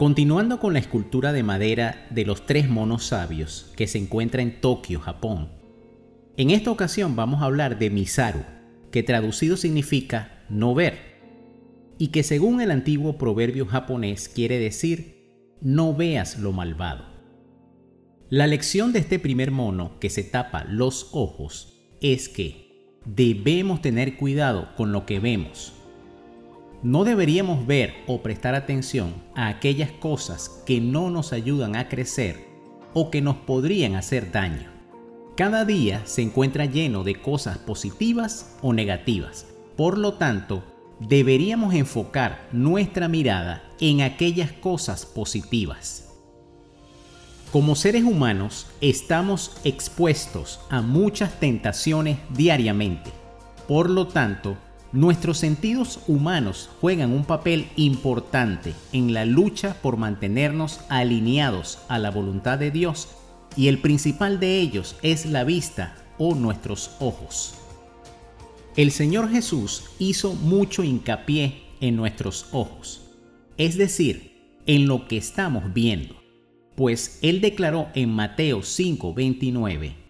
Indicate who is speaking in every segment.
Speaker 1: Continuando con la escultura de madera de los tres monos sabios que se encuentra en Tokio, Japón. En esta ocasión vamos a hablar de Misaru, que traducido significa no ver, y que según el antiguo proverbio japonés quiere decir no veas lo malvado. La lección de este primer mono que se tapa los ojos es que debemos tener cuidado con lo que vemos no deberíamos ver o prestar atención a aquellas cosas que no nos ayudan a crecer o que nos podrían hacer daño. Cada día se encuentra lleno de cosas positivas o negativas. Por lo tanto, deberíamos enfocar nuestra mirada en aquellas cosas positivas. Como seres humanos estamos expuestos a muchas tentaciones diariamente. Por lo tanto, Nuestros sentidos humanos juegan un papel importante en la lucha por mantenernos alineados a la voluntad de Dios y el principal de ellos es la vista o nuestros ojos. El Señor Jesús hizo mucho hincapié en nuestros ojos, es decir, en lo que estamos viendo, pues Él declaró en Mateo 5:29,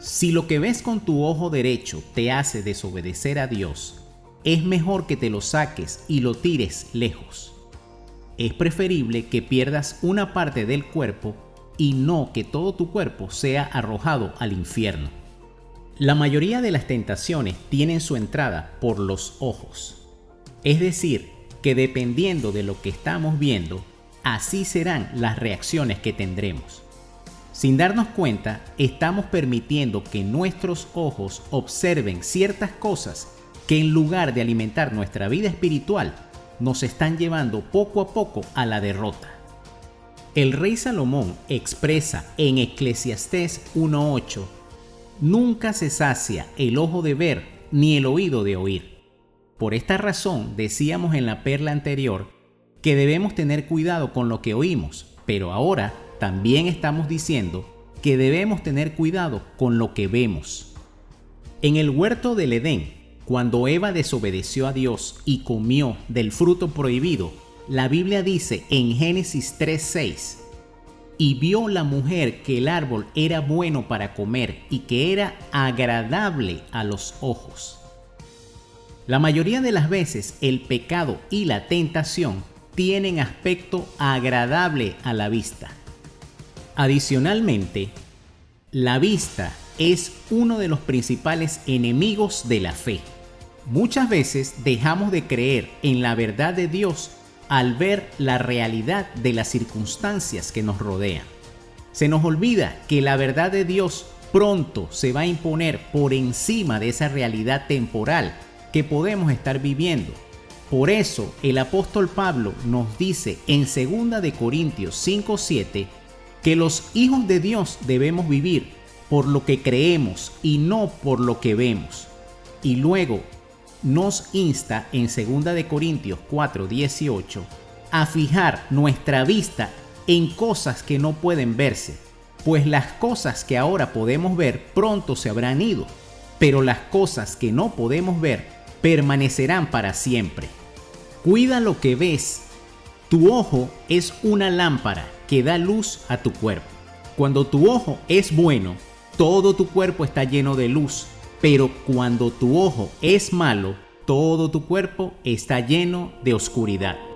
Speaker 1: si lo que ves con tu ojo derecho te hace desobedecer a Dios, es mejor que te lo saques y lo tires lejos. Es preferible que pierdas una parte del cuerpo y no que todo tu cuerpo sea arrojado al infierno. La mayoría de las tentaciones tienen su entrada por los ojos. Es decir, que dependiendo de lo que estamos viendo, así serán las reacciones que tendremos. Sin darnos cuenta, estamos permitiendo que nuestros ojos observen ciertas cosas que en lugar de alimentar nuestra vida espiritual, nos están llevando poco a poco a la derrota. El rey Salomón expresa en Eclesiastés 1.8, Nunca se sacia el ojo de ver ni el oído de oír. Por esta razón decíamos en la perla anterior que debemos tener cuidado con lo que oímos, pero ahora también estamos diciendo que debemos tener cuidado con lo que vemos. En el huerto del Edén, cuando Eva desobedeció a Dios y comió del fruto prohibido, la Biblia dice en Génesis 3:6, y vio la mujer que el árbol era bueno para comer y que era agradable a los ojos. La mayoría de las veces el pecado y la tentación tienen aspecto agradable a la vista. Adicionalmente, la vista es uno de los principales enemigos de la fe. Muchas veces dejamos de creer en la verdad de Dios al ver la realidad de las circunstancias que nos rodean. Se nos olvida que la verdad de Dios pronto se va a imponer por encima de esa realidad temporal que podemos estar viviendo por eso el apóstol Pablo nos dice en 2 de Corintios 5:7 que los hijos de Dios debemos vivir por lo que creemos y no por lo que vemos. Y luego nos insta en 2 de Corintios 4:18 a fijar nuestra vista en cosas que no pueden verse, pues las cosas que ahora podemos ver pronto se habrán ido, pero las cosas que no podemos ver permanecerán para siempre. Cuida lo que ves. Tu ojo es una lámpara que da luz a tu cuerpo. Cuando tu ojo es bueno, todo tu cuerpo está lleno de luz. Pero cuando tu ojo es malo, todo tu cuerpo está lleno de oscuridad.